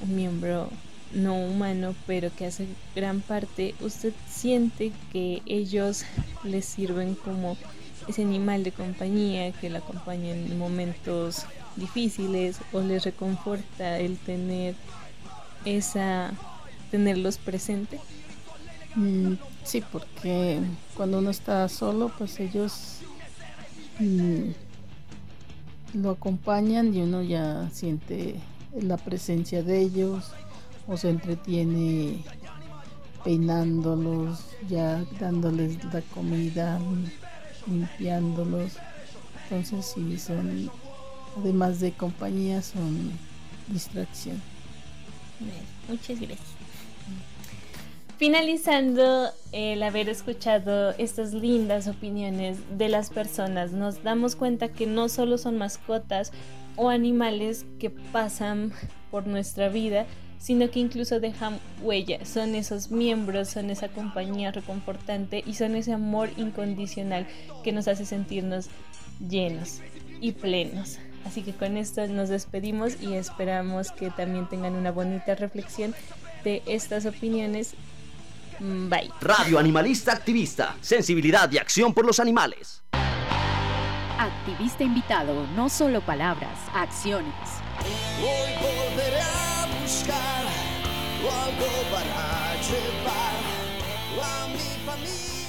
un miembro no humano, pero que hace gran parte, usted siente que ellos les sirven como ese animal de compañía que la acompaña en momentos difíciles o les reconforta el tener esa tenerlos presente. Mm, sí, porque cuando uno está solo, pues ellos mm, lo acompañan y uno ya siente la presencia de ellos o se entretiene peinándolos, ya dándoles la comida, limpiándolos. Entonces sí son, además de compañía, son distracción. Muchas gracias. Finalizando el haber escuchado estas lindas opiniones de las personas, nos damos cuenta que no solo son mascotas o animales que pasan por nuestra vida, sino que incluso dejan huella, son esos miembros, son esa compañía reconfortante y son ese amor incondicional que nos hace sentirnos llenos y plenos. Así que con esto nos despedimos y esperamos que también tengan una bonita reflexión de estas opiniones Mm, bye. Radio Animalista Activista. Sensibilidad y acción por los animales. Activista invitado, no solo palabras, acciones. Hoy volveré a buscar algo para llevar a mi familia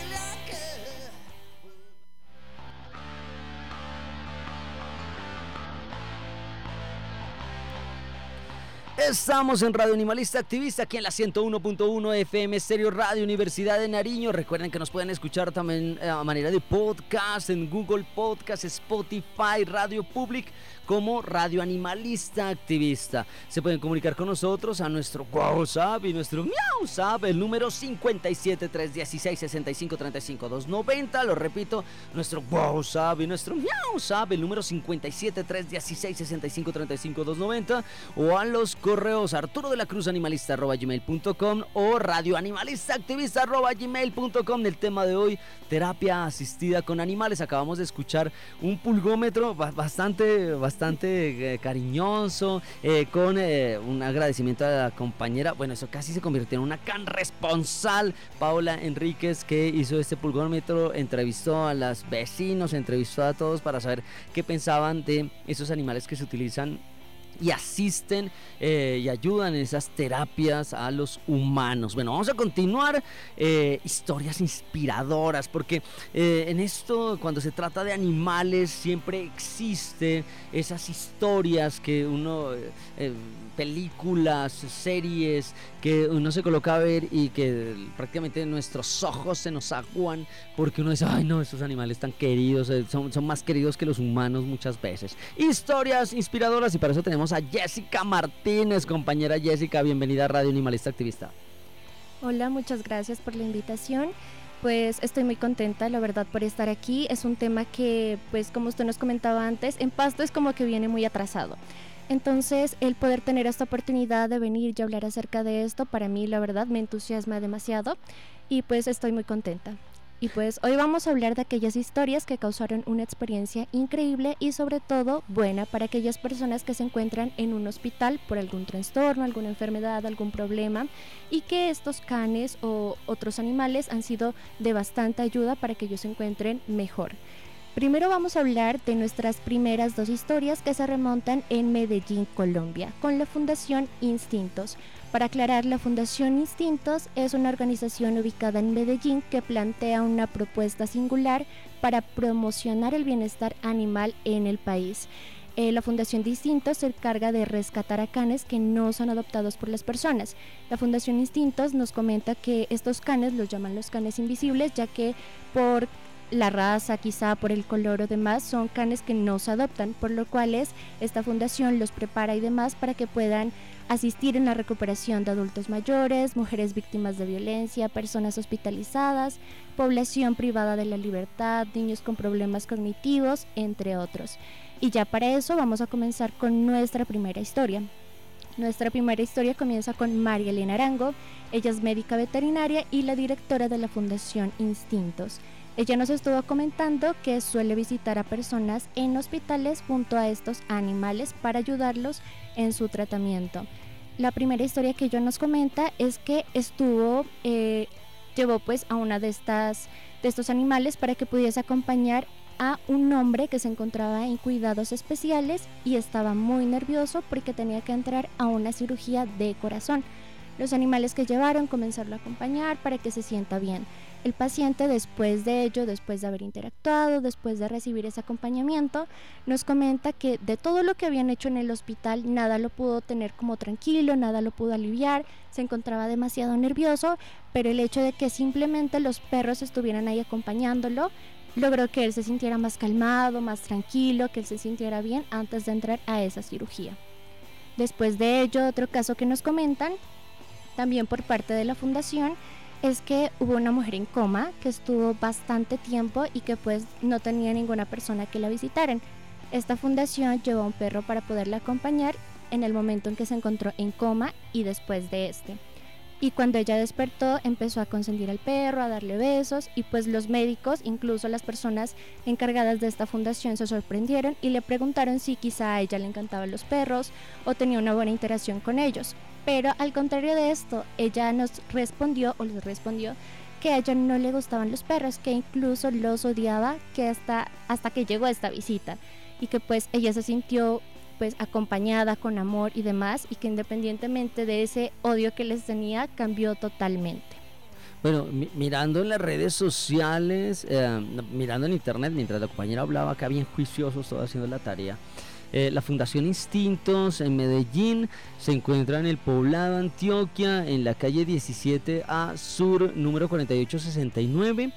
Estamos en Radio Animalista Activista, aquí en la 101.1 FM Stereo Radio Universidad de Nariño. Recuerden que nos pueden escuchar también eh, a manera de podcast en Google Podcast, Spotify, Radio Public como Radio Animalista Activista. Se pueden comunicar con nosotros a nuestro WhatsApp y nuestro WhatsApp, el número 57 316 65 35 290. Lo repito, nuestro WhatsApp y nuestro WhatsApp, el número 57 316 65 35 290. O a los correos arturo de la cruz animalista gmail.com o radio animalista activista gmail.com. El tema de hoy, terapia asistida con animales. Acabamos de escuchar un pulgómetro ba- bastante, bastante eh, cariñoso, eh, con eh, un agradecimiento a la compañera. Bueno, eso casi se convirtió en una can responsal. Paula Enríquez, que hizo este pulgómetro, entrevistó a los vecinos, entrevistó a todos para saber qué pensaban de esos animales que se utilizan y asisten eh, y ayudan en esas terapias a los humanos. Bueno, vamos a continuar eh, historias inspiradoras porque eh, en esto cuando se trata de animales siempre existen esas historias que uno películas, series que uno se coloca a ver y que prácticamente nuestros ojos se nos aguan porque uno dice, ay no, estos animales tan queridos, son, son más queridos que los humanos muchas veces. Historias inspiradoras y para eso tenemos a Jessica Martínez, compañera Jessica, bienvenida a Radio Animalista Activista. Hola, muchas gracias por la invitación. Pues estoy muy contenta, la verdad, por estar aquí. Es un tema que, pues como usted nos comentaba antes, en Pasto es como que viene muy atrasado. Entonces, el poder tener esta oportunidad de venir y hablar acerca de esto, para mí, la verdad, me entusiasma demasiado y pues estoy muy contenta. Y pues hoy vamos a hablar de aquellas historias que causaron una experiencia increíble y sobre todo buena para aquellas personas que se encuentran en un hospital por algún trastorno, alguna enfermedad, algún problema y que estos canes o otros animales han sido de bastante ayuda para que ellos se encuentren mejor. Primero vamos a hablar de nuestras primeras dos historias que se remontan en Medellín, Colombia, con la Fundación Instintos. Para aclarar, la Fundación Instintos es una organización ubicada en Medellín que plantea una propuesta singular para promocionar el bienestar animal en el país. Eh, la Fundación Instintos se encarga de rescatar a canes que no son adoptados por las personas. La Fundación Instintos nos comenta que estos canes los llaman los canes invisibles, ya que por la raza, quizá por el color o demás, son canes que no se adoptan, por lo cual esta fundación los prepara y demás para que puedan asistir en la recuperación de adultos mayores, mujeres víctimas de violencia, personas hospitalizadas, población privada de la libertad, niños con problemas cognitivos, entre otros. Y ya para eso vamos a comenzar con nuestra primera historia. Nuestra primera historia comienza con María Elena Arango, ella es médica veterinaria y la directora de la Fundación Instintos. Ella nos estuvo comentando que suele visitar a personas en hospitales junto a estos animales para ayudarlos en su tratamiento. La primera historia que ella nos comenta es que estuvo, eh, llevó pues a una de estas de estos animales para que pudiese acompañar a un hombre que se encontraba en cuidados especiales y estaba muy nervioso porque tenía que entrar a una cirugía de corazón. Los animales que llevaron comenzaron a acompañar para que se sienta bien. El paciente después de ello, después de haber interactuado, después de recibir ese acompañamiento, nos comenta que de todo lo que habían hecho en el hospital, nada lo pudo tener como tranquilo, nada lo pudo aliviar, se encontraba demasiado nervioso, pero el hecho de que simplemente los perros estuvieran ahí acompañándolo, logró que él se sintiera más calmado, más tranquilo, que él se sintiera bien antes de entrar a esa cirugía. Después de ello, otro caso que nos comentan, también por parte de la fundación, es que hubo una mujer en coma que estuvo bastante tiempo y que pues no tenía ninguna persona que la visitaran. Esta fundación llevó un perro para poderla acompañar en el momento en que se encontró en coma y después de este. Y cuando ella despertó empezó a consentir al perro, a darle besos y pues los médicos, incluso las personas encargadas de esta fundación se sorprendieron y le preguntaron si quizá a ella le encantaban los perros o tenía una buena interacción con ellos. Pero al contrario de esto, ella nos respondió o les respondió que a ella no le gustaban los perros, que incluso los odiaba que hasta, hasta que llegó esta visita y que pues ella se sintió pues acompañada con amor y demás y que independientemente de ese odio que les tenía cambió totalmente. Bueno, mirando en las redes sociales, eh, mirando en internet, mientras la compañera hablaba acá bien juicioso, estaba haciendo la tarea. Eh, la Fundación Instintos en Medellín se encuentra en el poblado Antioquia, en la calle 17A Sur, número 4869.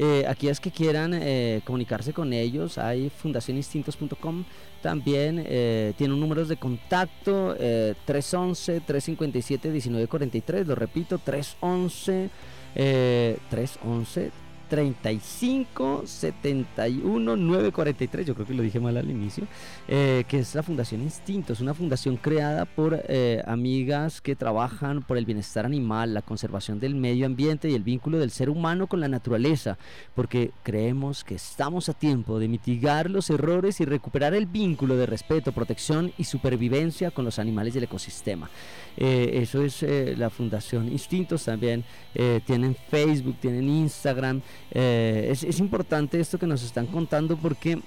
Eh, aquellas que quieran eh, comunicarse con ellos, hay fundacioninstintos.com. También eh, tienen números de contacto 311-357-1943. Lo repito, 311. 311 35 71 943, yo creo que lo dije mal al inicio, eh, que es la Fundación Instintos, una fundación creada por eh, amigas que trabajan por el bienestar animal, la conservación del medio ambiente y el vínculo del ser humano con la naturaleza, porque creemos que estamos a tiempo de mitigar los errores y recuperar el vínculo de respeto, protección y supervivencia con los animales del ecosistema. Eh, eso es la Fundación Instintos, también tienen Facebook, tienen Instagram, eh, es, importante esto que nos están contando porque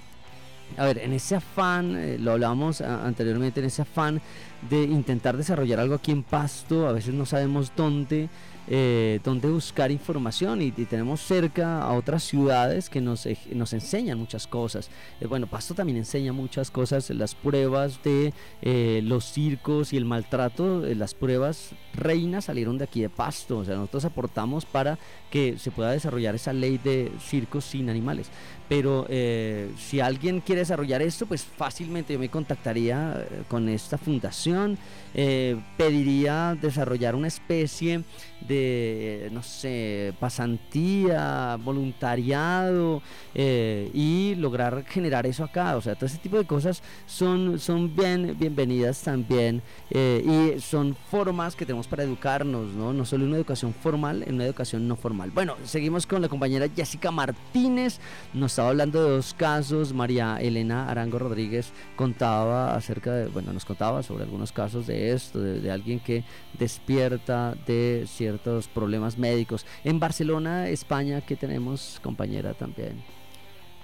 a ver, en ese afán, eh, lo hablábamos anteriormente, en ese afán de intentar desarrollar algo aquí en Pasto, a veces no sabemos dónde, eh, dónde buscar información y, tenemos cerca a otras ciudades que nos, nos enseñan muchas cosas. Eh, bueno, Pasto también enseña muchas cosas, las pruebas de eh, los circos y el maltrato, las pruebas reinas salieron de aquí de Pasto, o sea, nosotros aportamos para que se pueda desarrollar esa ley de circos sin animales. Pero eh, si alguien quiere desarrollar esto, pues fácilmente yo me contactaría eh, con esta fundación, eh, pediría desarrollar una especie de, no sé, pasantía, voluntariado y lograr generar eso acá. O sea, todo ese tipo de cosas son, son bien bienvenidas también y son formas que tenemos para educarnos, ¿no? No solo una educación formal, en una educación no formal. Bueno, seguimos con la compañera Jessica Martínez. Nos estaba hablando de dos casos. María Elena Arango Rodríguez contaba acerca de, bueno, nos contaba sobre algunos casos de esto, de, de alguien que despierta de ciertos problemas médicos. En Barcelona, España, ¿qué tenemos, compañera, también?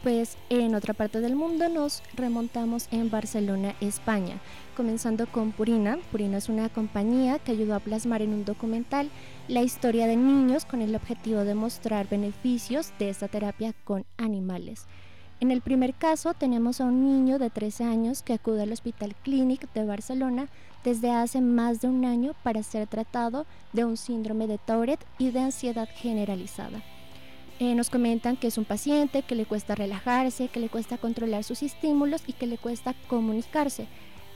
Pues en otra parte del mundo nos remontamos en Barcelona, España, comenzando con Purina. Purina es una compañía que ayudó a plasmar en un documental la historia de niños con el objetivo de mostrar beneficios de esta terapia con animales. En el primer caso tenemos a un niño de 13 años que acude al Hospital Clínic de Barcelona desde hace más de un año para ser tratado de un síndrome de Tourette y de ansiedad generalizada. Eh, nos comentan que es un paciente que le cuesta relajarse, que le cuesta controlar sus estímulos y que le cuesta comunicarse.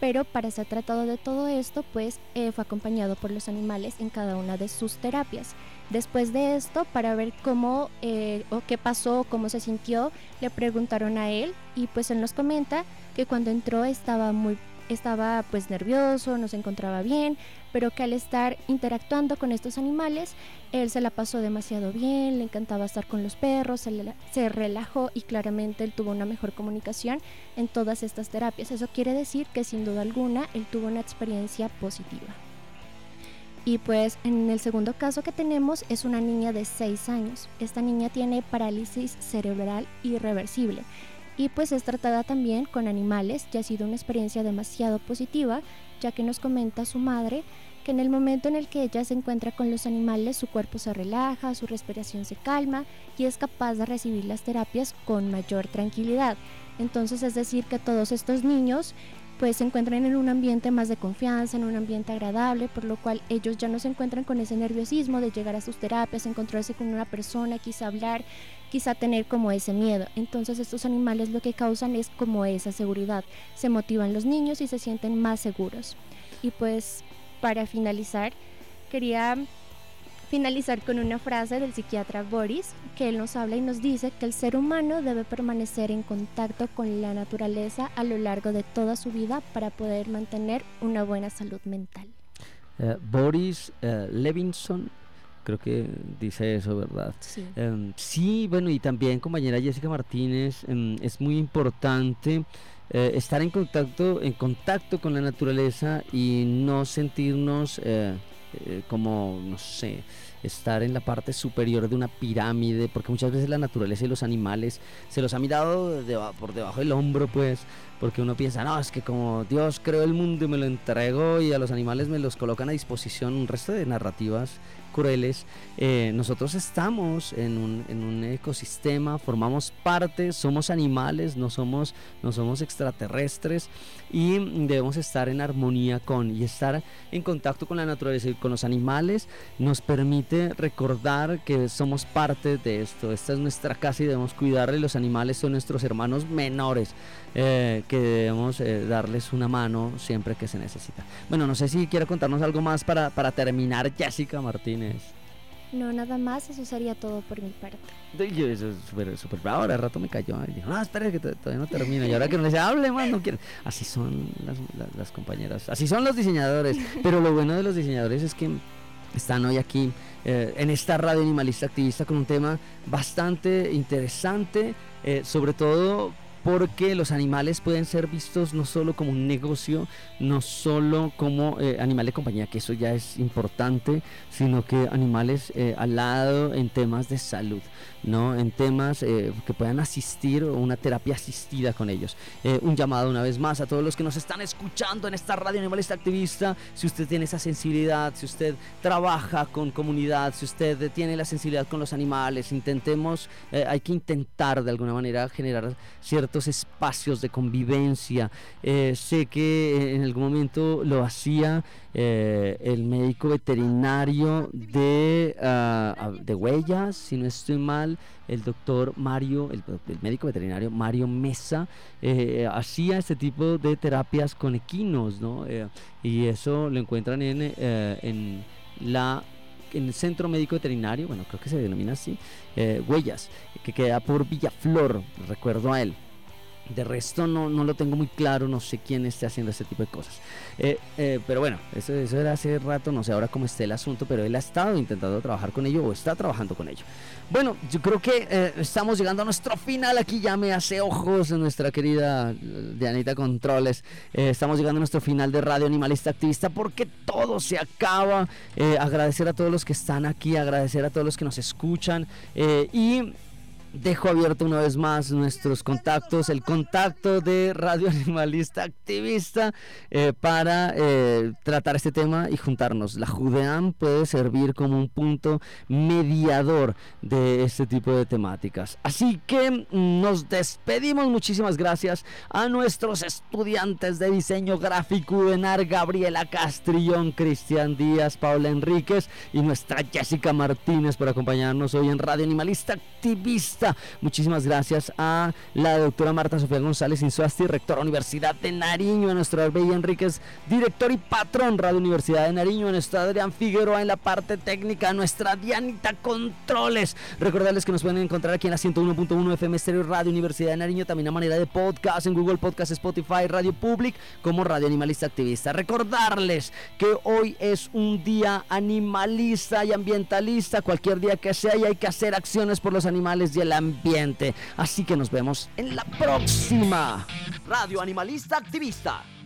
Pero para ser tratado de todo esto, pues eh, fue acompañado por los animales en cada una de sus terapias. Después de esto, para ver cómo eh, o qué pasó, cómo se sintió, le preguntaron a él y pues él nos comenta que cuando entró estaba muy estaba pues nervioso, no se encontraba bien, pero que al estar interactuando con estos animales, él se la pasó demasiado bien, le encantaba estar con los perros, se, se relajó y claramente él tuvo una mejor comunicación en todas estas terapias. Eso quiere decir que sin duda alguna él tuvo una experiencia positiva. Y pues en el segundo caso que tenemos es una niña de 6 años. Esta niña tiene parálisis cerebral irreversible y pues es tratada también con animales y ha sido una experiencia demasiado positiva ya que nos comenta su madre que en el momento en el que ella se encuentra con los animales su cuerpo se relaja, su respiración se calma y es capaz de recibir las terapias con mayor tranquilidad. Entonces es decir que todos estos niños pues se encuentran en un ambiente más de confianza, en un ambiente agradable, por lo cual ellos ya no se encuentran con ese nerviosismo de llegar a sus terapias, encontrarse con una persona, quizá hablar, quizá tener como ese miedo. Entonces estos animales lo que causan es como esa seguridad, se motivan los niños y se sienten más seguros. Y pues para finalizar, quería finalizar con una frase del psiquiatra Boris, que él nos habla y nos dice que el ser humano debe permanecer en contacto con la naturaleza a lo largo de toda su vida para poder mantener una buena salud mental. Eh, Boris eh, Levinson, creo que dice eso, ¿verdad? Sí. Em, sí, bueno, y también compañera Jessica Martínez, em, es muy importante eh, estar en contacto, en contacto con la naturaleza y no sentirnos eh, eh, como, no sé, estar en la parte superior de una pirámide, porque muchas veces la naturaleza y los animales se los ha mirado de por debajo del hombro, pues, porque uno piensa, no, es que como Dios creó el mundo y me lo entregó y a los animales me los colocan a disposición, un resto de narrativas crueles, eh, nosotros estamos en un, en un ecosistema, formamos parte, somos animales, no somos, no somos extraterrestres y debemos estar en armonía con y estar en contacto con la naturaleza y con los animales nos permite recordar que somos parte de esto, esta es nuestra casa y debemos cuidarle, los animales son nuestros hermanos menores eh, que debemos eh, darles una mano siempre que se necesita. Bueno, no sé si quiere contarnos algo más para, para terminar, Jessica Martínez. No, nada más, eso sería todo por mi parte. Yo, eso es súper, súper bravo, ahora rato me cayó. Y dijo, no, espere que to- todavía no termino. Y ahora que no dice, hable más, no quiere. Así son las, las- las compañeras, así son los diseñadores. Pero lo bueno de los diseñadores es que están hoy aquí eh, en esta radio animalista activista con un tema bastante interesante, eh, sobre todo porque los animales pueden ser vistos no solo como un negocio, no solo como eh, animal de compañía, que eso ya es importante, sino que animales eh, al lado en temas de salud, ¿no? En temas eh, que puedan asistir o una terapia asistida con ellos. un llamado una vez más a todos los que nos están escuchando en esta radio animalista activista, si usted tiene esa sensibilidad, si usted trabaja con comunidad, si usted tiene la sensibilidad con los animales, intentemos, hay que intentar de alguna manera generar espacios de convivencia. sé que en algún momento lo hacía eh, el médico veterinario de, ah, de Huellas, si no estoy mal, el doctor Mario, el, médico veterinario Mario Mesa, eh, hacía este tipo de terapias con equinos, ¿no? Eh, y eso lo encuentran en, en la en el Centro Médico Veterinario, bueno, creo que se denomina así, Huellas, que queda por Villaflor, recuerdo a él. De resto no, no lo tengo muy claro, no sé quién esté haciendo ese tipo de cosas. Eh, eh, pero bueno, eso, eso era hace rato, no sé ahora cómo esté el asunto, pero él ha estado intentando trabajar con ello o está trabajando con ello. Bueno, yo creo que eh, estamos llegando a nuestro final. Aquí ya me hace ojos nuestra querida Dianita Controles. estamos llegando a nuestro final de Radio Animalista Activista porque todo se acaba. agradecer a todos los que están aquí, agradecer a todos los que nos escuchan y Dejo abierto una vez más nuestros contactos, el contacto de Radio Animalista Activista eh, para eh, tratar este tema y juntarnos. La Judeam puede servir como un punto mediador de este tipo de temáticas. Así que mm, nos despedimos. Muchísimas gracias a nuestros estudiantes de diseño gráfico UDENAR, Gabriela Castrillón, Cristian Díaz, Paula Enríquez y nuestra Jessica Martínez por acompañarnos hoy en Radio Animalista Activista. Muchísimas gracias a la doctora Marta Sofía González Insuasti, rectora Universidad de Nariño, a nuestro Arbella Enríquez, director y patrón Radio Universidad de Nariño, a nuestro Adrián Figueroa en la parte técnica, a nuestra Dianita Controles. Recordarles que nos pueden encontrar aquí en la 101.1 FM Estéreo Radio Universidad de Nariño, también a manera de podcast en Google Podcast, Spotify, Radio Public, como Radio Animalista Activista. Recordarles que hoy es un día animalista y ambientalista, cualquier día que sea y hay que hacer acciones por los animales y ambiente. Así que nos vemos en la próxima. Radio Animalista Activista.